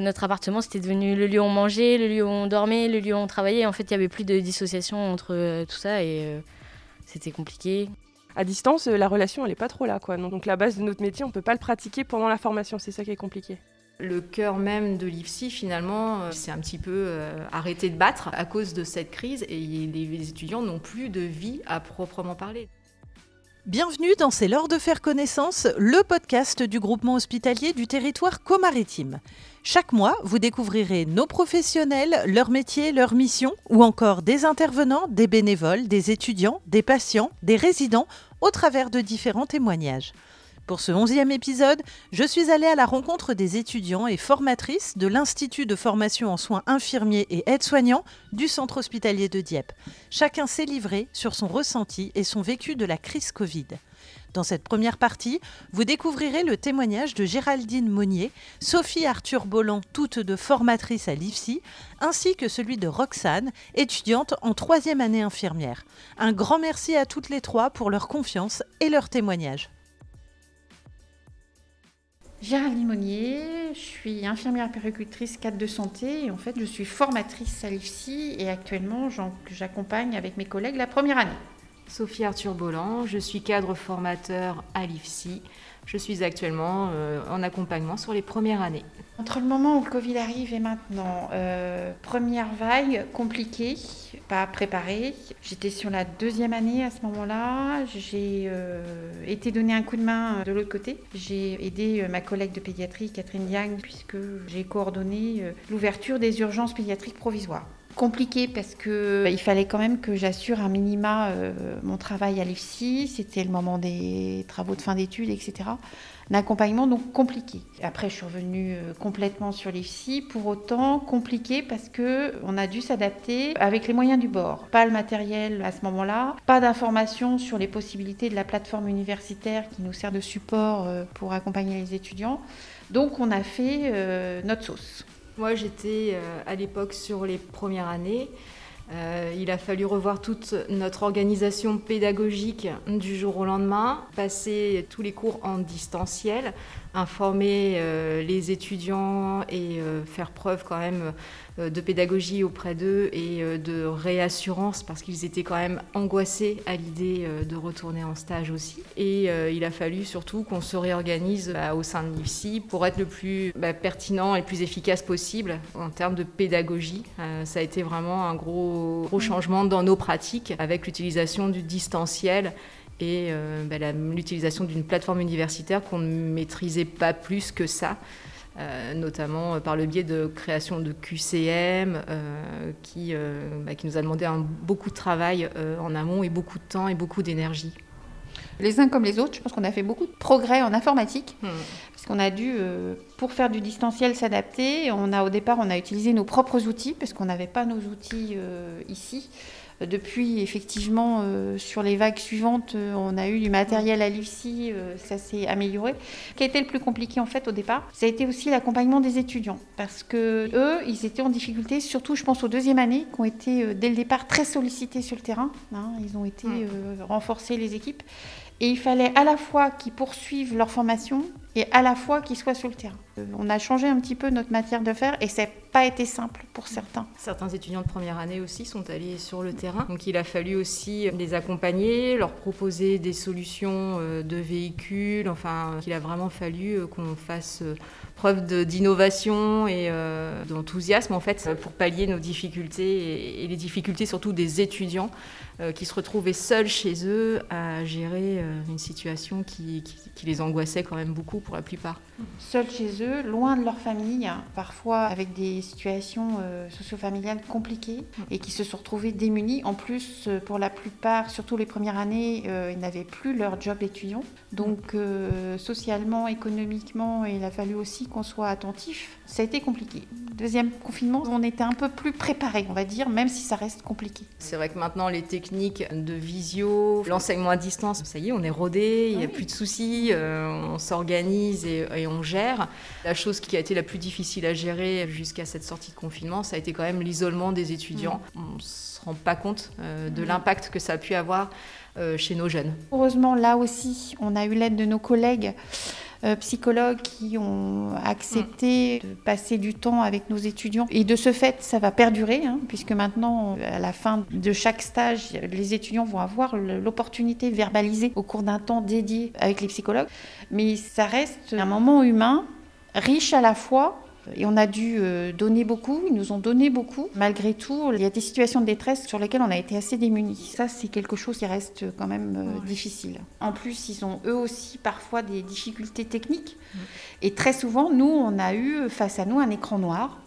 Notre appartement, c'était devenu le lieu où on mangeait, le lieu où on dormait, le lieu où on travaillait. En fait, il n'y avait plus de dissociation entre euh, tout ça et euh, c'était compliqué. À distance, euh, la relation, elle n'est pas trop là. Quoi. Donc la base de notre métier, on ne peut pas le pratiquer pendant la formation. C'est ça qui est compliqué. Le cœur même de l'IFSI, finalement, c'est un petit peu arrêté de battre à cause de cette crise et les étudiants n'ont plus de vie à proprement parler. Bienvenue dans C'est l'heure de faire connaissance, le podcast du groupement hospitalier du territoire comaritime. Chaque mois, vous découvrirez nos professionnels, leur métier, leur mission, ou encore des intervenants, des bénévoles, des étudiants, des patients, des résidents, au travers de différents témoignages. Pour ce onzième épisode, je suis allée à la rencontre des étudiants et formatrices de l'Institut de formation en soins infirmiers et aides-soignants du centre hospitalier de Dieppe. Chacun s'est livré sur son ressenti et son vécu de la crise Covid. Dans cette première partie, vous découvrirez le témoignage de Géraldine Monnier, Sophie Arthur Bolland, toutes deux formatrices à l'IFSI, ainsi que celui de Roxane, étudiante en troisième année infirmière. Un grand merci à toutes les trois pour leur confiance et leur témoignage. Géraldine Monnier, je suis infirmière péricultrice cadre de santé et en fait je suis formatrice à l'IFSI et actuellement j'accompagne avec mes collègues la première année. Sophie Arthur Bolland, je suis cadre formateur à l'IFSI. Je suis actuellement euh, en accompagnement sur les premières années. Entre le moment où le Covid arrive et maintenant, euh, première vague compliquée, pas préparée. J'étais sur la deuxième année à ce moment-là. J'ai euh, été donné un coup de main de l'autre côté. J'ai aidé ma collègue de pédiatrie, Catherine Diagne, puisque j'ai coordonné l'ouverture des urgences pédiatriques provisoires compliqué parce que bah, il fallait quand même que j'assure un minima euh, mon travail à l'IFSI. C'était le moment des travaux de fin d'études, etc. Un accompagnement donc compliqué. Après, je suis revenue euh, complètement sur l'IFSI. Pour autant, compliqué parce que on a dû s'adapter avec les moyens du bord. Pas le matériel à ce moment-là, pas d'informations sur les possibilités de la plateforme universitaire qui nous sert de support euh, pour accompagner les étudiants. Donc, on a fait notre sauce. Moi, j'étais euh, à l'époque sur les premières années. Euh, il a fallu revoir toute notre organisation pédagogique du jour au lendemain, passer tous les cours en distanciel, informer euh, les étudiants et faire preuve quand même euh, de pédagogie auprès d'eux et euh, de réassurance parce qu'ils étaient quand même angoissés à l'idée euh, de retourner en stage aussi. Et il a fallu surtout qu'on se réorganise au sein de l'IFSI pour être le plus bah, pertinent et le plus efficace possible en termes de pédagogie. ça a été vraiment un gros, gros changement dans nos pratiques avec l'utilisation du distanciel et bah, l'utilisation d'une plateforme universitaire qu'on ne maîtrisait pas plus que ça. Euh, notamment euh, par le biais de création de QCM, euh, qui, bah, qui nous a demandé un, beaucoup de travail en amont et beaucoup de temps et beaucoup d'énergie. Les uns comme les autres, je pense qu'on a fait beaucoup de progrès en informatique, hmm. Qu'on a dû, pour faire du distanciel, s'adapter. On a au départ, on a utilisé nos propres outils, parce qu'on n'avait pas nos outils ici. Depuis, effectivement, euh, sur les vagues suivantes, euh, on a eu du matériel à l'IFSI, euh, ça s'est amélioré. Ce qui a été le plus compliqué, en fait, au départ, ça a été aussi l'accompagnement des étudiants. Parce que eux, ils étaient en difficulté, surtout, je pense, aux deuxième année, qui ont été, dès le départ, très sollicités sur le terrain. Hein. ils ont été renforcés, les équipes. Et il fallait à la fois qu'ils poursuivent leur formation et à la fois qu'ils soient sur le terrain. Euh, on a changé un petit peu notre matière de faire et ça n'a pas été simple pour certains. Certains étudiants de première année aussi sont allés sur le terrain. Donc il a fallu aussi les accompagner, leur proposer des solutions euh, de véhicules. Enfin, il a vraiment fallu euh, qu'on fasse preuve d'innovation et d'enthousiasme en fait pour pallier nos difficultés et les difficultés surtout des étudiants euh, qui se retrouvaient seuls chez eux à gérer euh, une situation qui, les angoissait quand même beaucoup pour la plupart. Seuls chez eux, loin de leur famille, parfois avec des situations euh, socio-familiales compliquées et qui se sont retrouvés démunis. En plus, pour la plupart, surtout les premières années, ils n'avaient plus leur job d'étudiant. Donc socialement, économiquement, il a fallu aussi qu'on soit attentif. Ça a été compliqué. Deuxième confinement, on était un peu plus préparés, on va dire, même si ça reste compliqué. C'est vrai que maintenant, les techniques de visio, l'enseignement à distance, ça y est, on est rodé, il n'y a plus de soucis, euh, on s'organise et, on gère. La chose qui a été la plus difficile à gérer jusqu'à cette sortie de confinement, ça a été quand même l'isolement des étudiants. On ne se rend pas compte euh, de l'impact que ça a pu avoir euh, chez nos jeunes. Heureusement, là aussi, on a eu l'aide de nos collègues euh, psychologues qui ont accepté de passer du temps avec nos étudiants. Et de ce fait, ça va perdurer, hein, puisque maintenant, à la fin de chaque stage, les étudiants vont avoir l'opportunité de verbaliser au cours d'un temps dédié avec les psychologues. Mais ça reste un moment humain riche à la fois et on a dû euh, donner beaucoup, ils nous ont donné beaucoup. Malgré tout, il y a des situations de détresse sur lesquelles on a été assez démunis. Ça, c'est quelque chose qui reste quand même euh, difficile. En plus, ils ont eux aussi parfois des difficultés techniques. Et très souvent, nous, on a eu face à nous un écran noir.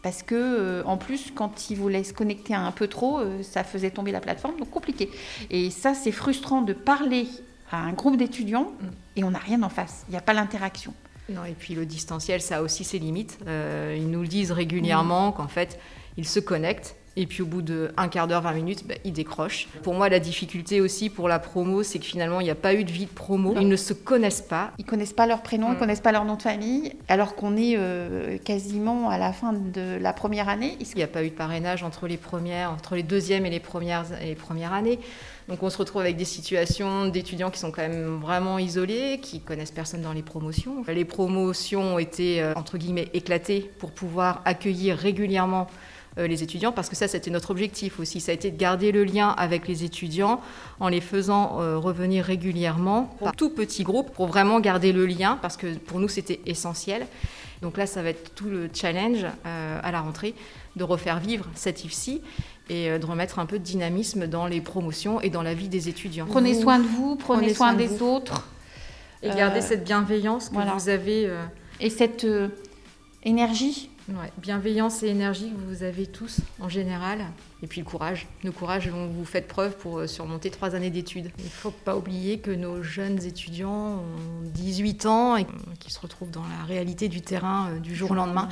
Parce que, euh, en plus, quand ils voulaient se connecter un peu trop, ça faisait tomber la plateforme, donc compliqué. Et ça, c'est frustrant de parler à un groupe d'étudiants mm. et on n'a rien en face. Il n'y a pas l'interaction. Non, et puis le distanciel, ça a aussi ses limites. Euh, ils nous le disent régulièrement qu'en fait, ils se connectent et puis au bout de un quart d'heure, 20 minutes, bah, ils décrochent. Pour moi, la difficulté aussi pour la promo, c'est que finalement, il n'y a pas eu de vie de promo. Ils ne se connaissent pas. Ils connaissent pas leur prénom, ils mm. connaissent pas leur nom de famille, alors qu'on est euh, quasiment à la fin de la première année. Il n'y a pas eu de parrainage entre les premières, entre les deuxièmes et les premières, et les premières années. Donc on se retrouve avec des situations d'étudiants qui sont quand même vraiment isolés, qui connaissent personne dans les promotions. Les promotions ont été, euh, entre guillemets, éclatées pour pouvoir accueillir régulièrement les étudiants, parce que ça, c'était notre objectif aussi. Ça a été de garder le lien avec les étudiants en les faisant euh, revenir régulièrement par tout petit groupe pour vraiment garder le lien, parce que pour nous, c'était essentiel. Donc là, ça va être tout le challenge à la rentrée de refaire vivre cette IFSI et euh, de remettre un peu de dynamisme dans les promotions et dans la vie des étudiants. Prenez soin de vous, prenez, soin, des autres. Et gardez euh, cette bienveillance que vous avez. Euh, et cette énergie. Ouais, bienveillance et énergie que vous avez tous en général. Et puis le courage. Le courage dont vous faites preuve pour surmonter trois années d'études. Il ne faut pas oublier que nos jeunes étudiants ont 18 ans et qui se retrouvent dans la réalité du terrain du jour au lendemain.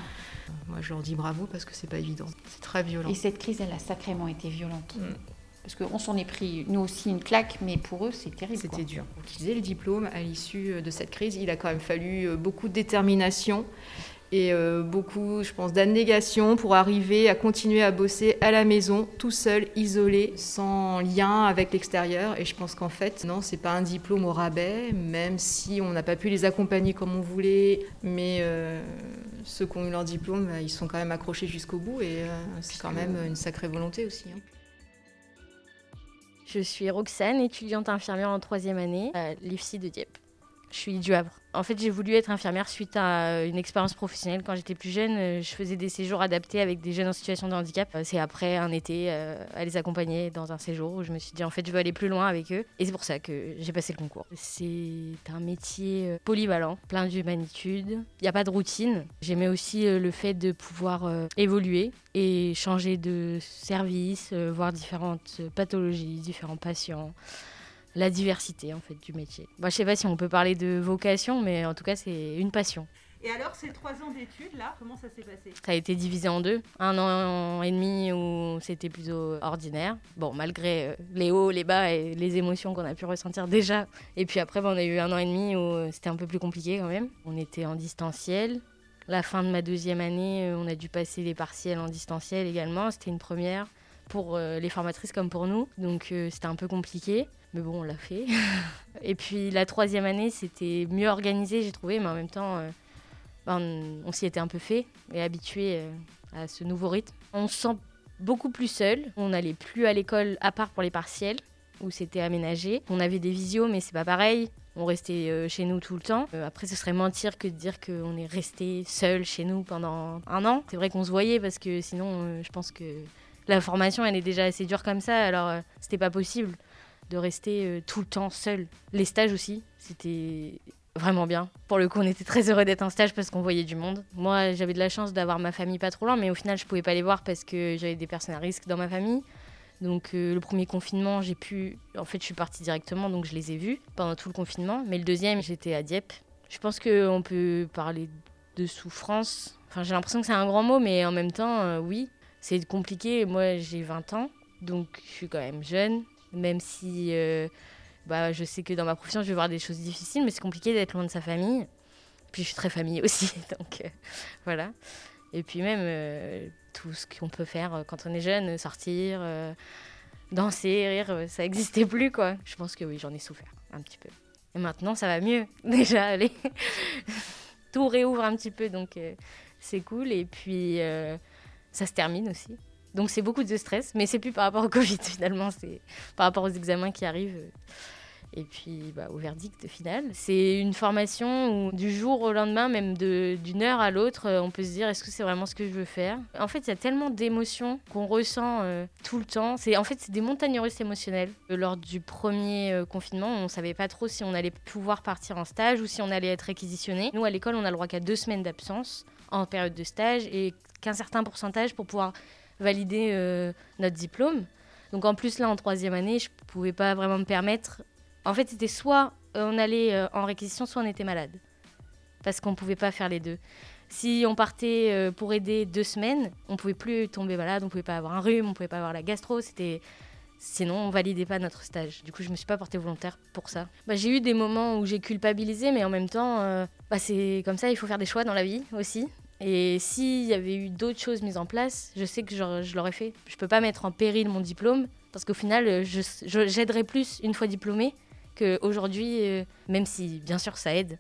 Moi, je leur dis bravo parce que c'est pas évident. C'est très violent. Et cette crise, elle a sacrément été violente. Mm. Parce qu'on s'en est pris, nous aussi, une claque, mais pour eux, c'est terrible. C'était dur. Pour qu'ils aient le diplôme à l'issue de cette crise, il a quand même fallu euh, beaucoup de détermination et euh, beaucoup, je pense, d'abnégation pour arriver à continuer à bosser à la maison, tout seul, isolé, sans lien avec l'extérieur. Et je pense qu'en fait, non, c'est pas un diplôme au rabais, même si on n'a pas pu les accompagner comme on voulait, mais euh, ceux qui ont eu leur diplôme, ils sont quand même accrochés jusqu'au bout et euh, c'est quand même une sacrée volonté aussi. Hein. Je suis Roxane, étudiante infirmière en troisième année à l'IFSI de Dieppe. Je suis du Havre. En fait, j'ai voulu être infirmière suite à une expérience professionnelle. Quand j'étais plus jeune, euh, je faisais des séjours adaptés avec des jeunes en situation de handicap. Euh, c'est après un été euh, à les accompagner dans un séjour où je me suis dit en fait je veux aller plus loin avec eux. Et c'est pour ça que j'ai passé le concours. C'est un métier polyvalent, plein d'humanitude. Il n'y a pas de routine. J'aimais aussi le fait de pouvoir évoluer et changer de service, voir différentes pathologies, différents patients la diversité en fait du métier. Moi, je sais pas si on peut parler de vocation, mais en tout cas, c'est une passion. Et alors, ces trois ans d'études, là, comment ça s'est passé? Ça a été divisé en deux. Un an et demi où c'était plutôt ordinaire. Bon, malgré euh, les hauts, les bas et les émotions qu'on a pu ressentir déjà. Et puis après, on a eu un an et demi où c'était un peu plus compliqué quand même. On était en distanciel. La fin de ma deuxième année, euh, on a dû passer les partiels en distanciel également. C'était une première pour les formatrices comme pour nous. Donc c'était un peu compliqué. Mais bon, on l'a fait. et puis la troisième année, c'était mieux organisé, j'ai trouvé, mais en même temps, euh, ben, on, s'y était un peu fait et habitué euh, à ce nouveau rythme. On se sent beaucoup plus seul. On n'allait plus à l'école à part pour les partiels où c'était aménagé. On avait des visios, mais c'est pas pareil. On restait euh, chez nous tout le temps. après, ce serait mentir que de dire qu'on est resté seul chez nous pendant un an. C'est vrai qu'on se voyait parce que sinon, je pense que la formation, elle est déjà assez dure comme ça. Alors, c'était pas possible de rester euh, tout le temps seul. Les stages aussi, c'était vraiment bien. Pour le coup, on était très heureux d'être en stage parce qu'on voyait du monde. Moi, j'avais de la chance d'avoir ma famille pas trop loin, mais au final, je pouvais pas les voir parce que j'avais des personnes à risque dans ma famille. Donc euh, le premier confinement, j'ai pu... En fait, je suis partie directement, donc je les ai vus pendant tout le confinement. Mais le deuxième, j'étais à Dieppe. Je pense qu'on peut parler de souffrance. Enfin, j'ai l'impression que c'est un grand mot, mais en même temps, euh, oui, c'est compliqué. Moi, j'ai 20 ans, donc je suis quand même jeune même si euh, bah, je sais que dans ma profession, je vais voir des choses difficiles, mais c'est compliqué d'être loin de sa famille. Puis je suis très famille aussi, donc euh, voilà. Et puis même euh, tout ce qu'on peut faire quand on est jeune, sortir, danser, rire, ça n'existait plus, quoi. Je pense que oui, j'en ai souffert un petit peu. Et maintenant, ça va mieux. Déjà, allez. Tout réouvre un petit peu, donc c'est cool. Et puis, ça se termine aussi. Donc, c'est beaucoup de stress, mais c'est plus par rapport au Covid finalement, c'est par rapport aux examens qui arrivent. Et puis bah, au verdict final. C'est une formation où du jour au lendemain, même d'une heure à l'autre, euh, on peut se dire est-ce que c'est vraiment ce que je veux faire? En fait, il y a tellement d'émotions qu'on ressent euh, tout le temps. C'est En fait, c'est des montagnes russes émotionnelles. Euh, lors du premier confinement, on ne savait pas trop si on allait pouvoir partir en stage ou si on allait être réquisitionné. Nous, à l'école, on a le droit qu'à deux semaines d'absence en période de stage et qu'un certain pourcentage pour pouvoir valider notre diplôme. Donc en plus, là, en troisième année, je ne pouvais pas vraiment me permettre en fait, c'était soit euh, on allait euh, en réquisition, soit on était malade. Parce qu'on ne pouvait pas faire les deux. Si on partait euh, pour aider deux semaines, on pouvait plus tomber malade, on pouvait pas avoir un rhume, on pouvait pas avoir la gastro, c'était sinon on validait pas notre stage. Du coup, je me suis pas portée volontaire pour ça. Bah, j'ai eu des moments où j'ai culpabilisé, mais en même temps, bah, c'est comme ça, il faut faire des choix dans la vie aussi. Et s'il y avait eu d'autres choses mises en place, je sais que je, l'aurais fait. Je peux pas mettre en péril mon diplôme parce qu'au final, j'aiderais plus une fois diplômée qu'aujourd'hui, euh, même si bien sûr ça aide,